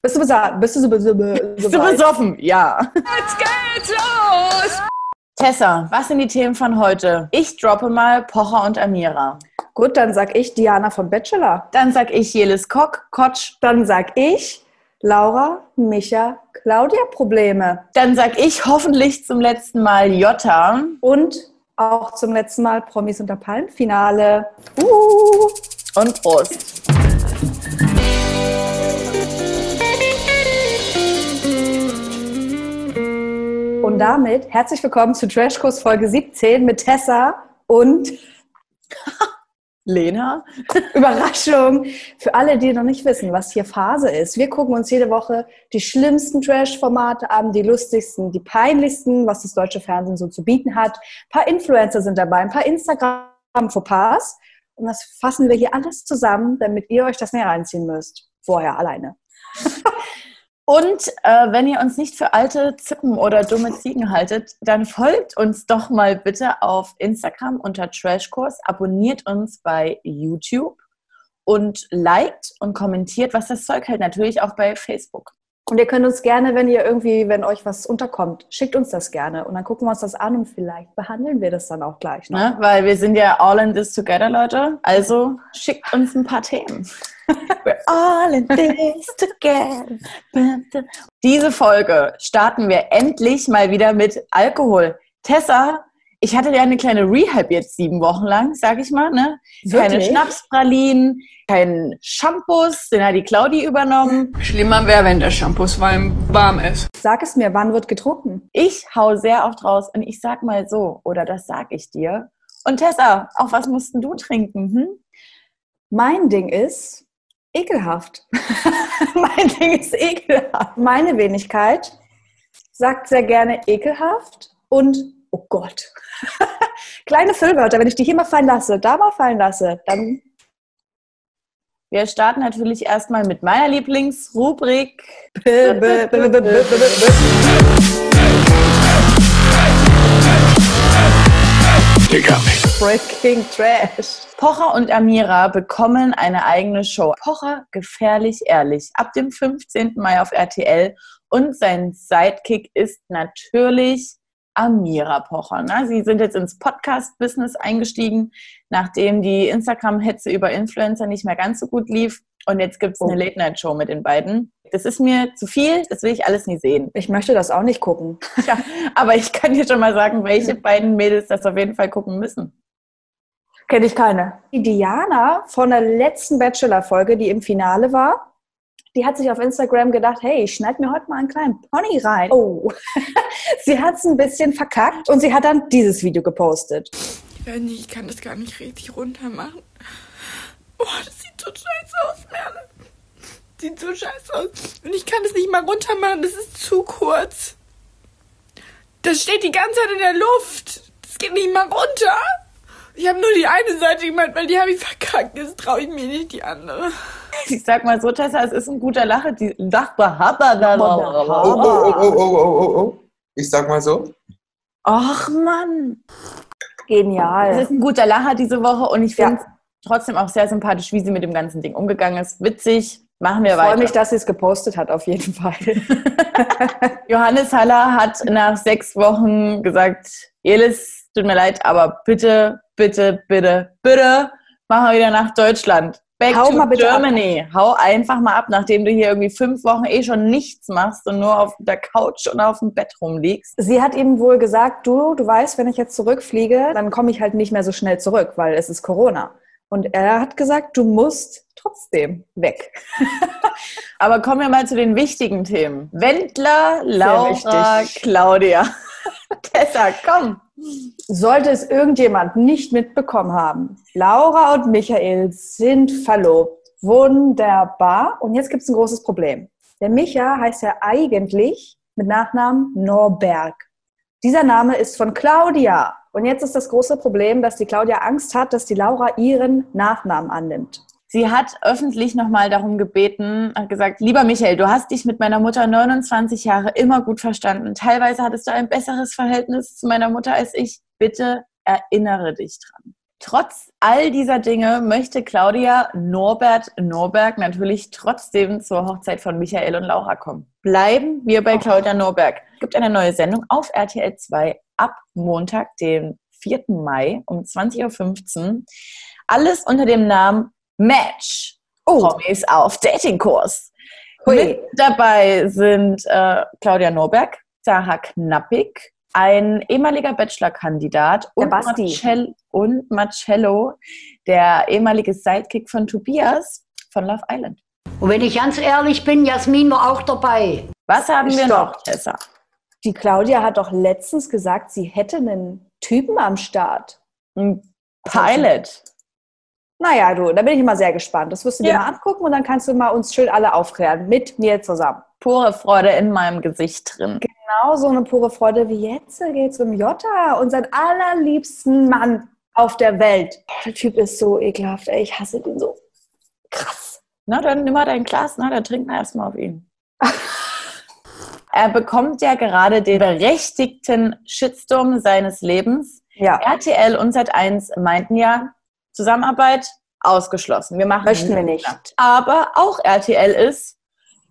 Bist du besoffen? Bist du so, so, Bist du besoffen? Ja. Jetzt geht's los! Tessa, was sind die Themen von heute? Ich droppe mal Pocher und Amira. Gut, dann sag ich Diana von Bachelor. Dann sag ich Jelis Kock, Kotsch. Dann sag ich Laura, Micha, Claudia Probleme. Dann sag ich hoffentlich zum letzten Mal Jota. Und auch zum letzten Mal Promis unter Palmen Finale. Uh. Und Prost. Und damit herzlich willkommen zu Trashkurs Folge 17 mit Tessa und Lena. Überraschung für alle, die noch nicht wissen, was hier Phase ist. Wir gucken uns jede Woche die schlimmsten Trash-Formate an, die lustigsten, die peinlichsten, was das deutsche Fernsehen so zu bieten hat. Ein paar Influencer sind dabei, ein paar Instagram-Fauxpas. Und das fassen wir hier alles zusammen, damit ihr euch das näher reinziehen müsst. Vorher alleine. Und äh, wenn ihr uns nicht für alte Zippen oder dumme Ziegen haltet, dann folgt uns doch mal bitte auf Instagram unter Trashkurs, abonniert uns bei YouTube und liked und kommentiert, was das Zeug hält, natürlich auch bei Facebook. Und ihr könnt uns gerne, wenn ihr irgendwie, wenn euch was unterkommt, schickt uns das gerne und dann gucken wir uns das an und vielleicht behandeln wir das dann auch gleich. Ne? Weil wir sind ja all in this together, Leute. Also schickt uns ein paar Themen. We're all in this together. Diese Folge starten wir endlich mal wieder mit Alkohol. Tessa, ich hatte ja eine kleine Rehab jetzt sieben Wochen lang, sag ich mal. Ne? Keine Schnapspralinen, kein Shampoos, den hat die Claudi übernommen. Schlimmer wäre, wenn der Shampoos warm ist. Sag es mir, wann wird getrunken? Ich hau sehr oft raus und ich sag mal so, oder das sag ich dir. Und Tessa, auch was mussten du trinken? Hm? Mein Ding ist, ekelhaft. mein Ding ist ekelhaft. Meine Wenigkeit sagt sehr gerne ekelhaft und oh Gott. Kleine Füllwörter, wenn ich die hier mal fallen lasse, da mal fallen lasse, dann. Wir starten natürlich erstmal mit meiner Lieblingsrubrik. Breaking Trash. Pocher und Amira bekommen eine eigene Show. Pocher gefährlich ehrlich. Ab dem 15. Mai auf RTL. Und sein Sidekick ist natürlich Amira Pocher. Ne? Sie sind jetzt ins Podcast-Business eingestiegen, nachdem die Instagram-Hetze über Influencer nicht mehr ganz so gut lief. Und jetzt gibt es eine. Late-Night-Show mit den beiden. Das ist mir zu viel, das will ich alles nie sehen. Ich möchte das auch nicht gucken. Ja, aber ich kann dir schon mal sagen, welche beiden Mädels das auf jeden Fall gucken müssen. Kenne ich keine. Die Diana von der letzten Bachelor-Folge, die im Finale war, die hat sich auf Instagram gedacht, hey, ich schneide mir heute mal einen kleinen Pony rein. Oh, sie hat es ein bisschen verkackt und sie hat dann dieses Video gepostet. Ich weiß nicht, ich kann das gar nicht richtig runter machen. Boah, das sieht so scheiße aus, Merle. Sieht so scheiße aus. Und ich kann es nicht mal runter machen, das ist zu kurz. Das steht die ganze Zeit in der Luft. Das geht nicht mal runter. Ich habe nur die eine Seite gemacht, weil die habe ich verkackt. Jetzt traue ich mir nicht die andere. Ich sag mal so, Tessa, es ist ein guter Lache. Die Lacher. Oh, oh, oh, oh, oh, oh, oh. Ich sag mal so. Ach Mann. Genial. Es ist ein guter Lacher diese Woche und ich finde ja. trotzdem auch sehr sympathisch, wie sie mit dem ganzen Ding umgegangen ist. Witzig. Machen wir ich weiter. Ich freue mich, dass sie es gepostet hat, auf jeden Fall. Johannes Haller hat nach sechs Wochen gesagt, Elis, tut mir leid, aber bitte bitte, bitte, bitte, mach mal wieder nach Deutschland. Back Hau to Germany. Ab. Hau einfach mal ab, nachdem du hier irgendwie fünf Wochen eh schon nichts machst und nur auf der Couch und auf dem Bett rumliegst. Sie hat ihm wohl gesagt, du, du weißt, wenn ich jetzt zurückfliege, dann komme ich halt nicht mehr so schnell zurück, weil es ist Corona. Und er hat gesagt, du musst trotzdem weg. Aber kommen wir mal zu den wichtigen Themen. Wendler, Laura, Claudia. Tessa, komm. Sollte es irgendjemand nicht mitbekommen haben, Laura und Michael sind verlobt. Wunderbar. Und jetzt gibt es ein großes Problem. Der Micha heißt ja eigentlich mit Nachnamen Norberg. Dieser Name ist von Claudia. Und jetzt ist das große Problem, dass die Claudia Angst hat, dass die Laura ihren Nachnamen annimmt. Sie hat öffentlich nochmal darum gebeten, hat gesagt, lieber Michael, du hast dich mit meiner Mutter 29 Jahre immer gut verstanden. Teilweise hattest du ein besseres Verhältnis zu meiner Mutter als ich. Bitte erinnere dich dran. Trotz all dieser Dinge möchte Claudia Norbert Norberg natürlich trotzdem zur Hochzeit von Michael und Laura kommen. Bleiben wir bei Claudia Norberg. Es gibt eine neue Sendung auf RTL 2 ab Montag, dem 4. Mai um 20.15 Uhr. Alles unter dem Namen Match. Oh. Promis auf Datingkurs. Mit dabei sind äh, Claudia Norberg, Sarah Knappig, ein ehemaliger Bachelor-Kandidat und, Marcel und Marcello, der ehemalige Sidekick von Tobias von Love Island. Und wenn ich ganz ehrlich bin, Jasmin war auch dabei. Was haben wir Stopp. noch, Tessa? Die Claudia hat doch letztens gesagt, sie hätte einen Typen am Start. Ein Pilot. Naja, du, da bin ich immer sehr gespannt. Das wirst du dir Ja. mal angucken und dann kannst du mal uns schön alle aufklären. Mit mir zusammen. Pure Freude in meinem Gesicht drin. Genau so eine pure Freude wie jetzt geht's um Jota und seinen allerliebsten Mann auf der Welt. Der Typ ist so ekelhaft, ey. Ich hasse den so. Krass. Na, dann nimm mal dein Glas, na, dann trink mal erstmal auf ihn. er bekommt ja gerade den berechtigten Shitstorm seines Lebens. Ja. RTL und Sat1 meinten ja, Zusammenarbeit ausgeschlossen. Wir machen Möchten wir nicht. Aber auch RTL ist,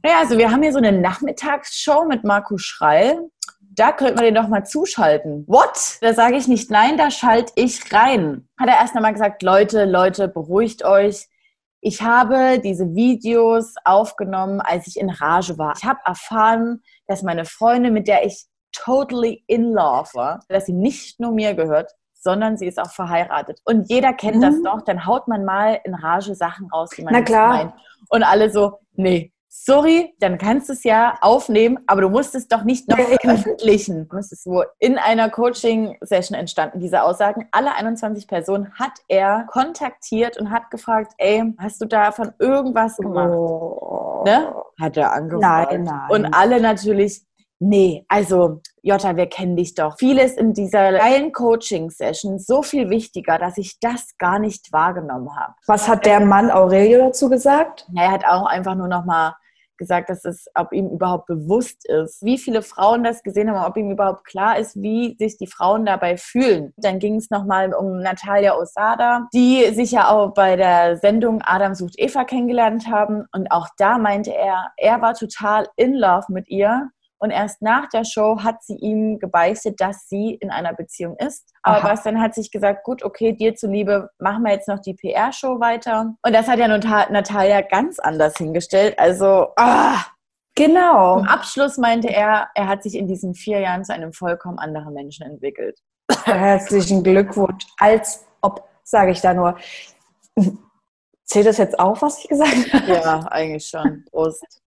naja, also wir haben hier so eine Nachmittagsshow mit Marco Schreil. Da könnten wir den doch mal zuschalten. What? Da sage ich nicht nein, da schalte ich rein. Hat er erst einmal gesagt, Leute, Leute, beruhigt euch. Ich habe diese Videos aufgenommen, als ich in Rage war. Ich habe erfahren, dass meine Freundin, mit der ich totally in love war, dass sie nicht nur mir gehört, sondern sie ist auch verheiratet. Und jeder kennt Mhm. das doch. Dann haut man mal in Rage Sachen raus, die man Na nicht klar. meint. Und alle so, nee, sorry, dann kannst du es ja aufnehmen, aber du musst es doch nicht noch veröffentlichen. Das ist wohl in einer Coaching-Session entstanden, diese Aussagen. Alle 21 Personen hat er kontaktiert und hat gefragt, ey, hast du davon irgendwas gemacht? Oh. Ne? Hat er angefragt. Nein, nein. Und alle natürlich, nee, also Jota, wir kennen dich doch. Vieles in dieser geilen Coaching-Session so viel wichtiger, dass ich das gar nicht wahrgenommen habe. Was hat der Mann Aurelio dazu gesagt? Er hat auch einfach nur noch mal gesagt, dass es, ob ihm überhaupt bewusst ist, wie viele Frauen das gesehen haben, ob ihm überhaupt klar ist, wie sich die Frauen dabei fühlen. Dann ging es nochmal um Natalia Osada, die sich ja auch bei der Sendung Adam sucht Eva kennengelernt haben. Und auch da meinte er, er war total in love mit ihr. Und erst nach der Show hat sie ihm gebeichtet, dass sie in einer Beziehung ist. Aber Aha. Bastian hat sich gesagt, gut, okay, dir zuliebe, machen wir jetzt noch die PR-Show weiter. Und das hat ja Nata- Natalia ganz anders hingestellt. Also, ah, Genau. im Abschluss meinte er, er hat sich in diesen vier Jahren zu einem vollkommen anderen Menschen entwickelt. Herzlichen Glückwunsch. Als ob, sage ich da nur. Zählt das jetzt auf, was ich gesagt habe? Ja, eigentlich schon. Prost.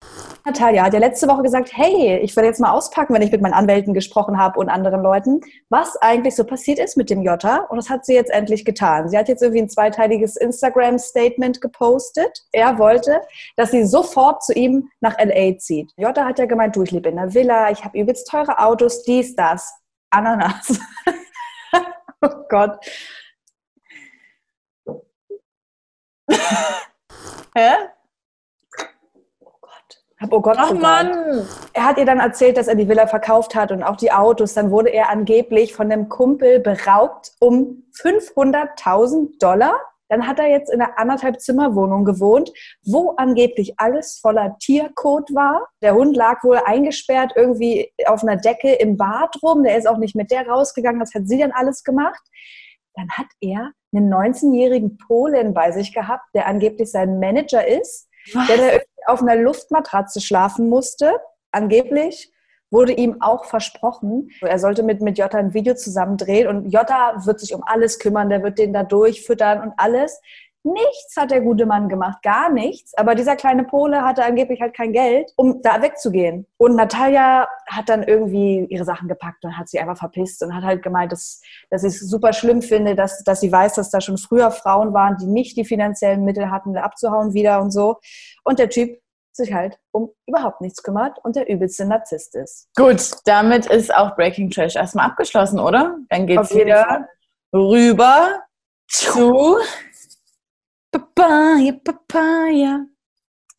Natalia hat ja letzte Woche gesagt, hey, ich werde jetzt mal auspacken, wenn ich mit meinen Anwälten gesprochen habe und anderen Leuten, was eigentlich so passiert ist mit dem Jota. Und das hat sie jetzt endlich getan. Sie hat jetzt irgendwie ein zweiteiliges Instagram-Statement gepostet. Er wollte, dass sie sofort zu ihm nach L.A. zieht. Jota hat ja gemeint, du, ich lebe in einer Villa, ich habe übelst teure Autos, dies, das. Ananas. oh Gott. Hä? Hab oh Gott Ach gesagt. Mann! Er hat ihr dann erzählt, dass er die Villa verkauft hat und auch die Autos. Dann wurde er angeblich von einem Kumpel beraubt um 500.000 Dollar. Dann hat er jetzt in einer anderthalb Zimmerwohnung gewohnt, wo angeblich alles voller Tierkot war. Der Hund lag wohl eingesperrt irgendwie auf einer Decke im Bad rum. Der ist auch nicht mit der rausgegangen. Das hat sie dann alles gemacht. Dann hat er einen 19-jährigen Polen bei sich gehabt, der angeblich sein Manager ist der da auf einer Luftmatratze schlafen musste. Angeblich wurde ihm auch versprochen, er sollte mit, mit Jota ein Video zusammen drehen und Jota wird sich um alles kümmern, der wird den da durchfüttern und alles. Nichts hat der gute Mann gemacht, gar nichts. Aber dieser kleine Pole hatte angeblich halt kein Geld, um da wegzugehen. Und Natalia hat dann irgendwie ihre Sachen gepackt und hat sie einfach verpisst und hat halt gemeint, dass, dass sie es super schlimm finde, dass, dass sie weiß, dass da schon früher Frauen waren, die nicht die finanziellen Mittel hatten, da abzuhauen wieder und so. Und der Typ sich halt um überhaupt nichts kümmert und der übelste Narzisst ist. Gut, damit ist auch Breaking Trash erstmal abgeschlossen, oder? Dann geht's wieder rüber zu Papaya, Papaya.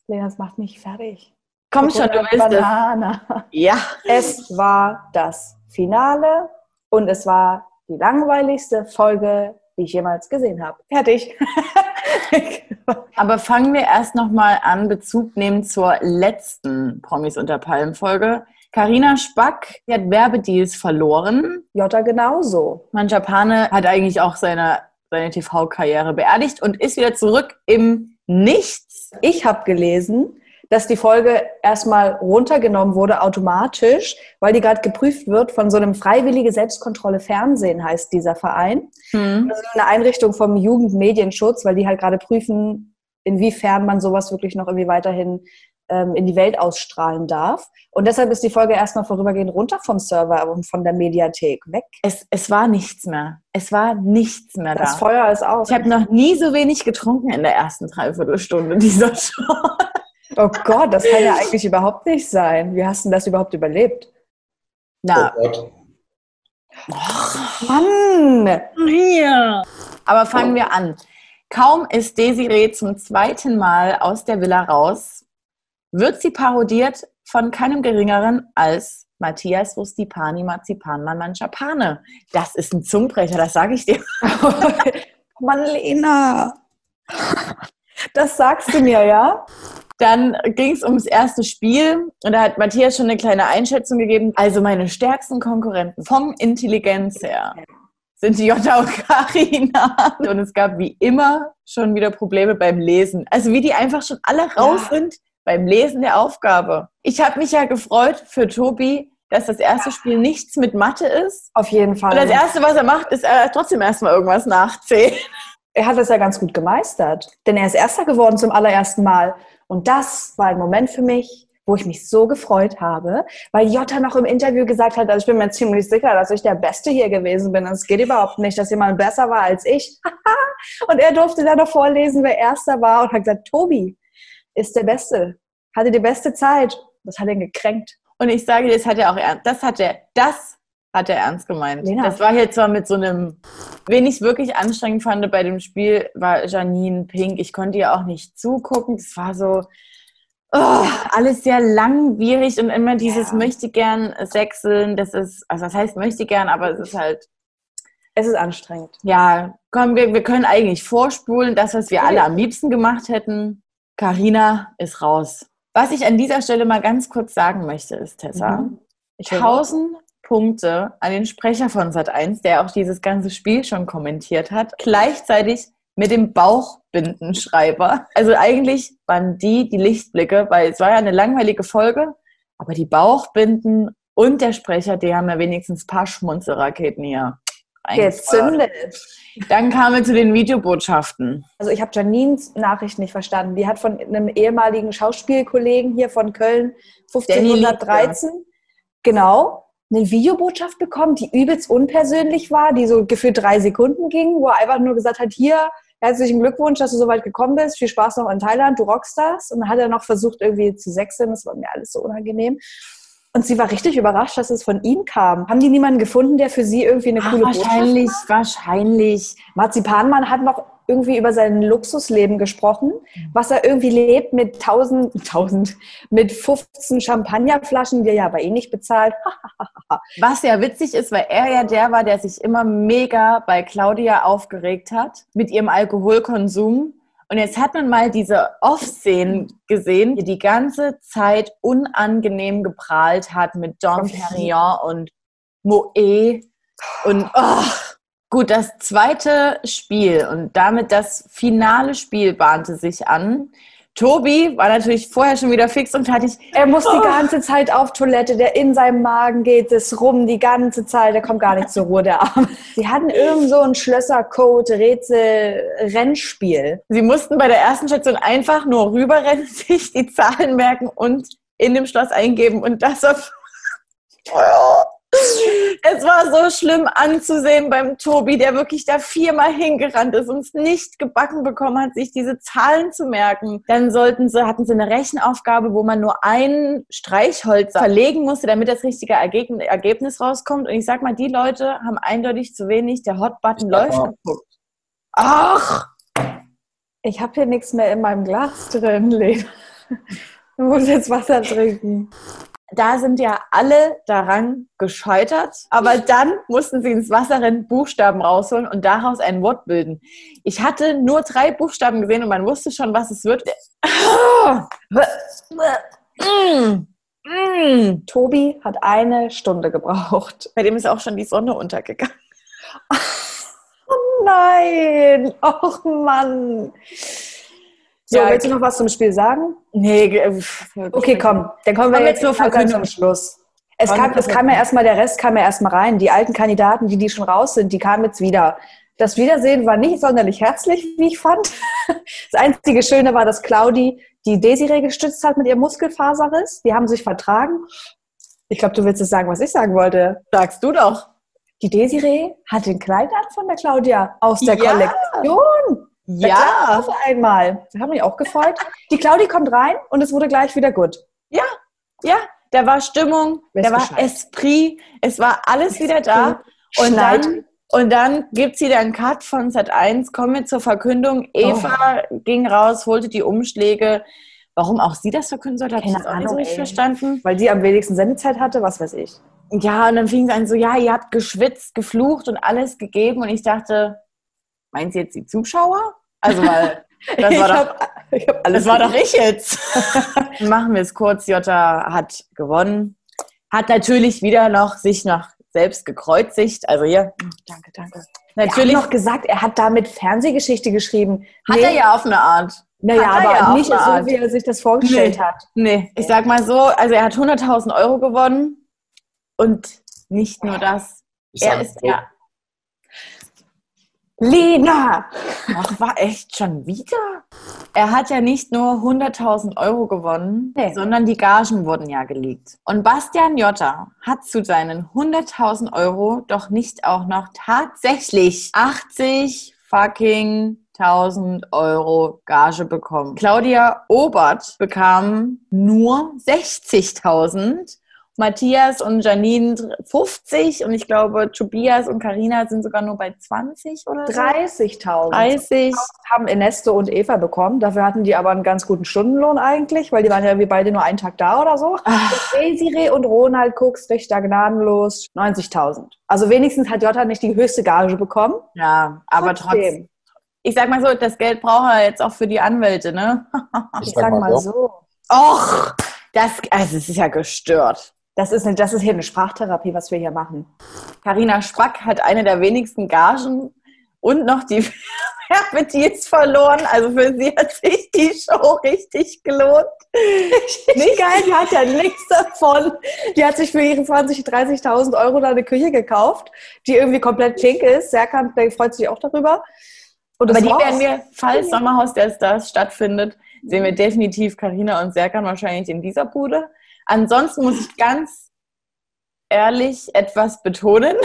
Lena, das macht mich fertig. Komm schon, du willst es. Banana. Ja. Es war das Finale und es war die langweiligste Folge, die ich jemals gesehen habe. Fertig. Aber fangen wir erst nochmal an, Bezug nehmen zur letzten Promis unter Palmen Folge. Carina Spack die hat Werbedeals verloren. Jota genauso. Manjapane hat eigentlich auch seine, seine TV-Karriere beerdigt und ist wieder zurück im Nichts. Ich habe gelesen, dass die Folge erstmal runtergenommen wurde automatisch, weil die gerade geprüft wird von so einem Freiwillige Selbstkontrolle Fernsehen heißt dieser Verein. Hm. Also eine Einrichtung vom Jugendmedienschutz, weil die halt gerade prüfen, inwiefern man sowas wirklich noch irgendwie weiterhin ähm, in die Welt ausstrahlen darf. Und deshalb ist die Folge erstmal vorübergehend runter vom Server und von der Mediathek weg. Es, es war nichts mehr. Es war nichts mehr Das da. Feuer ist aus. Ich habe noch nie so wenig getrunken in der ersten Dreiviertelstunde dieser Show. Oh Gott, das kann ja eigentlich überhaupt nicht sein. Wie hast du denn das überhaupt überlebt? Na, Oh Gott. Mann! hier. Aber fangen wir an. Kaum ist Desiree zum zweiten Mal aus der Villa raus, wird sie parodiert von keinem geringeren als Matthias Rustipani Marzipanmann Manchapane. Das ist ein Zungenbrecher, das sage ich dir. Mann, Lena! Das sagst du mir, ja? Dann ging es ums erste Spiel und da hat Matthias schon eine kleine Einschätzung gegeben. Also meine stärksten Konkurrenten vom Intelligenz her sind die Jutta und Karina. Und es gab wie immer schon wieder Probleme beim Lesen. Also wie die einfach schon alle raus Ja. sind beim Lesen der Aufgabe. Ich habe mich ja gefreut für Tobi, dass das erste Spiel nichts mit Mathe ist. Auf jeden Fall. Und das Erste, was er macht, ist er trotzdem erstmal irgendwas nachzählen. er hat das ja ganz gut gemeistert. Denn er ist Erster geworden zum allerersten Mal. Und das war ein Moment für mich, wo ich mich so gefreut habe, weil Jota noch im Interview gesagt hat, also ich bin mir ziemlich sicher, dass ich der Beste hier gewesen bin. Und es geht überhaupt nicht, dass jemand besser war als ich. und er durfte dann noch vorlesen, wer Erster war und hat gesagt, Tobi ist der Beste, hatte die beste Zeit. Das hat ihn gekränkt. Und ich sage dir, das hat er auch ernst. Das hat er, das hat er ernst gemeint. Lena. Das war hier zwar mit so einem, wen ich wirklich anstrengend fand bei dem Spiel, war Janine Pink. Ich konnte ihr auch nicht zugucken. Das war so oh, alles sehr langwierig und immer dieses Ja. möchte gern sechseln. Das ist, also das heißt möchte gern, aber es ist halt, Es ist anstrengend. ja, komm, wir, wir können eigentlich vorspulen, das, was wir alle am liebsten gemacht hätten. Carina ist raus. Was ich an dieser Stelle mal ganz kurz sagen möchte, ist, Tessa, Mhm. 1000 Punkte an den Sprecher von Sat1, der auch dieses ganze Spiel schon kommentiert hat, gleichzeitig mit dem Bauchbindenschreiber. Also eigentlich waren die die Lichtblicke, weil es war ja eine langweilige Folge, aber die Bauchbinden und der Sprecher, die haben ja wenigstens ein paar Schmunzelraketen hier. Gezündet. Dann kamen wir zu den Videobotschaften. Also ich habe Janines Nachricht nicht verstanden. Die hat von einem ehemaligen Schauspielkollegen hier von Köln 1513 genau eine Videobotschaft bekommen, die übelst unpersönlich war, die so gefühlt drei Sekunden ging, wo er einfach nur gesagt hat, hier, herzlichen Glückwunsch, dass du so weit gekommen bist, viel Spaß noch in Thailand, du rockst das. Und dann hat er noch versucht irgendwie zu sechseln, das war mir alles so unangenehm. Und sie war richtig überrascht, dass es von ihm kam. Haben die niemanden gefunden, der für sie irgendwie eine Ach, coole Botschaft wahrscheinlich, wahrscheinlich. Marzipanmann hat noch irgendwie über sein Luxusleben gesprochen, was er irgendwie lebt mit 1000, 1000, mit 15 Champagnerflaschen, die er ja aber eh nicht bezahlt. Was ja witzig ist, weil er ja der war, der sich immer mega bei Claudia aufgeregt hat mit ihrem Alkoholkonsum. Und jetzt hat man mal diese Off-Szenen gesehen, die die ganze Zeit unangenehm geprahlt hat mit John Perignon und Moe. Und oh, gut, das zweite Spiel und damit das finale Spiel bahnte sich an. Tobi war natürlich vorher schon wieder fix und fertig. Er muss die ganze Zeit auf Toilette, der in seinem Magen geht es rum die ganze Zeit, der kommt gar nicht zur Ruhe, der Arm. Sie hatten irgend so ein Schlössercode, Rätsel, Rennspiel. Sie mussten bei der ersten Station einfach nur rüberrennen, sich die Zahlen merken und in dem Schloss eingeben und das auf. Es war so schlimm anzusehen beim Tobi, der wirklich da viermal hingerannt ist und es nicht gebacken bekommen hat, sich diese Zahlen zu merken. Dann sollten sie, hatten sie eine Rechenaufgabe, wo man nur ein Streichholz verlegen musste, damit das richtige Ergebnis rauskommt. Und ich sag mal, die Leute haben eindeutig zu wenig, der Hotbutton läuft geguckt. Ach! Ich habe hier nichts mehr in meinem Glas drin, Lena. Du musst jetzt Wasser trinken. Da sind ja alle daran gescheitert, aber dann mussten sie ins Wasser rennen, Buchstaben rausholen und daraus ein Wort bilden. Ich hatte nur drei Buchstaben gesehen und man wusste schon, was es wird. Tobi hat eine Stunde gebraucht. Bei dem ist auch schon die Sonne untergegangen. Oh nein! Och Mann! So, Ja, willst du noch was zum Spiel sagen? Nee, ge- Okay, komm. Dann kommen wir jetzt Verkündung. zum Schluss. Es kam, es kam ja erstmal, der Rest kam ja erstmal rein. Die alten Kandidaten, die, die schon raus sind, die kamen jetzt wieder. Das Wiedersehen war nicht sonderlich herzlich, wie ich fand. Das einzige Schöne war, dass Claudi die Desiree gestützt hat mit ihrem Muskelfaserriss. Die haben sich vertragen. Ich glaube, du willst jetzt sagen, was ich sagen wollte. Sagst du doch. Die Desiree hat den Kleid an von der Claudia aus der Ja. Kollektion. Ja, Auf einmal. Das hat mich auch gefreut. Die Claudi kommt rein und es wurde gleich wieder gut. ja, ja. Da war Stimmung, Weiß da war Bescheid. Esprit, es war alles wieder da. Und Schneid. dann, und dann gibt sie dann einen Cut von Sat 1. Kommen wir zur Verkündung. Eva Oh. ging raus, holte die Umschläge. Warum auch sie das verkünden sollte, habe ich jetzt auch nicht Ahnung, richtig ey. verstanden. Weil die am wenigsten Sendezeit hatte, was weiß ich. Ja, und dann fing es an so, ja, ihr habt geschwitzt, geflucht und alles gegeben. Und ich dachte, meint sie jetzt die Zuschauer? Also, weil das war doch hab, ich hab alles Das war doch ich jetzt. Machen wir es kurz. Jota hat gewonnen. Hat natürlich wieder noch sich noch selbst gekreuzigt. Also hier, danke, danke. Natürlich Natürlich noch gesagt, er hat damit Fernsehgeschichte geschrieben. hat er ja auf eine Art. Naja, hat er aber ja nicht so, Art. wie er sich das vorgestellt Nee. hat. Nee, ich sag mal so, also er hat 100.000 Euro gewonnen. Und nicht nur das. Ich Er ist so, ja, Lena! ach, war echt schon wieder. Er hat ja nicht nur 100.000 Euro gewonnen, Nee. sondern die Gagen wurden ja gelegt. Und Bastian Jotta hat zu seinen 100.000 Euro doch nicht auch noch tatsächlich 80 fucking 1000 Euro Gage bekommen. Claudia Obert bekam nur 60.000. Matthias und Janine 50 und ich glaube Tobias und Karina sind sogar nur bei 20 oder so. 30.000 30. haben Ernesto und Eva bekommen. Dafür hatten die aber einen ganz guten Stundenlohn eigentlich, weil die waren ja irgendwie beide nur einen Tag da oder so. Ach, Desiree und Ronald Cooks da gnadenlos 90.000. Also wenigstens hat Jota nicht die höchste Gage bekommen. ja, aber trotzdem. Ich sag mal so, das Geld braucht er jetzt auch für die Anwälte, ne? Ich sag mal so. Och, das, also es ist ja gestört. Das ist, eine, das ist hier eine Sprachtherapie, was wir hier machen. Carina Sprack hat eine der wenigsten Gagen und noch die Werbedeals verloren. Also für sie hat sich die Show richtig gelohnt. Nicht geil, die hat ja nichts davon. Die hat sich für ihre 20.000, 30.000 Euro da eine Küche gekauft, die irgendwie komplett pink ist. Serkan freut sich auch darüber. Und Aber die war's. werden wir, falls Sommerhaus der Stars stattfindet, sehen wir definitiv Karina und Serkan wahrscheinlich in dieser Bude. Ansonsten muss ich ganz ehrlich etwas betonen.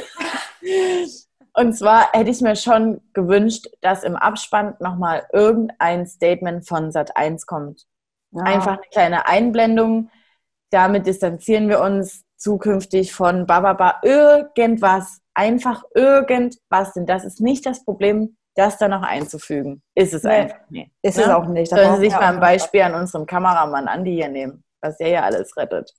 Und zwar hätte ich mir schon gewünscht, dass im Abspann nochmal irgendein Statement von Sat1 kommt. Ja. Einfach eine kleine Einblendung. Damit distanzieren wir uns zukünftig von Bababa. Irgendwas. Einfach irgendwas. Denn das ist nicht das Problem, das da noch einzufügen. Ist es Nee. einfach nicht. Ist ne? es auch nicht. Sollen Sie sich mal ein Beispiel an unserem Kameramann Andi hier nehmen, was der ja alles rettet.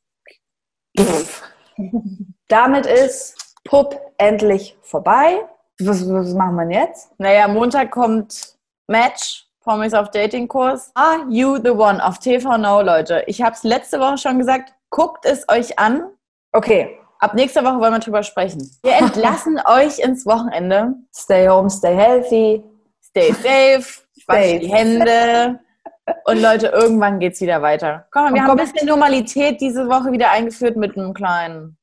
Damit ist Pup endlich vorbei. Was, was machen wir jetzt? Naja, Montag kommt Match, Promise auf Datingkurs. Are you the one auf TV Now, Leute? Ich habe es letzte Woche schon gesagt, guckt es euch an. Okay. Ab nächster Woche wollen wir drüber sprechen. Wir entlassen euch ins Wochenende. Stay home, stay healthy. Stay safe, wasch Stay die Hände. Und Leute, irgendwann geht's wieder weiter. Komm wir Und haben ein bisschen Normalität diese Woche wieder eingeführt mit einem kleinen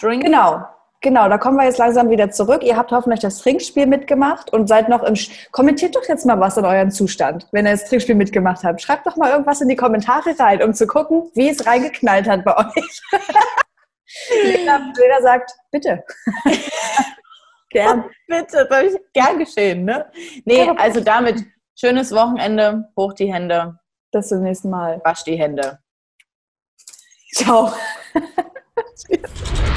Drink. Genau. Genau, da kommen wir jetzt langsam wieder zurück. Ihr habt hoffentlich das Trinkspiel mitgemacht und seid noch im. Sch Kommentiert doch jetzt mal was an euren Zustand, wenn ihr das Trinkspiel mitgemacht habt. Schreibt doch mal irgendwas in die Kommentare rein, um zu gucken, wie es reingeknallt hat bei euch. Lena, Lena sagt, bitte. Gern. Bitte, das habe ich gern geschehen, ne? Nee, also damit, schönes Wochenende, hoch die Hände, Bis zum nächsten Mal. wasch die Hände. Ciao.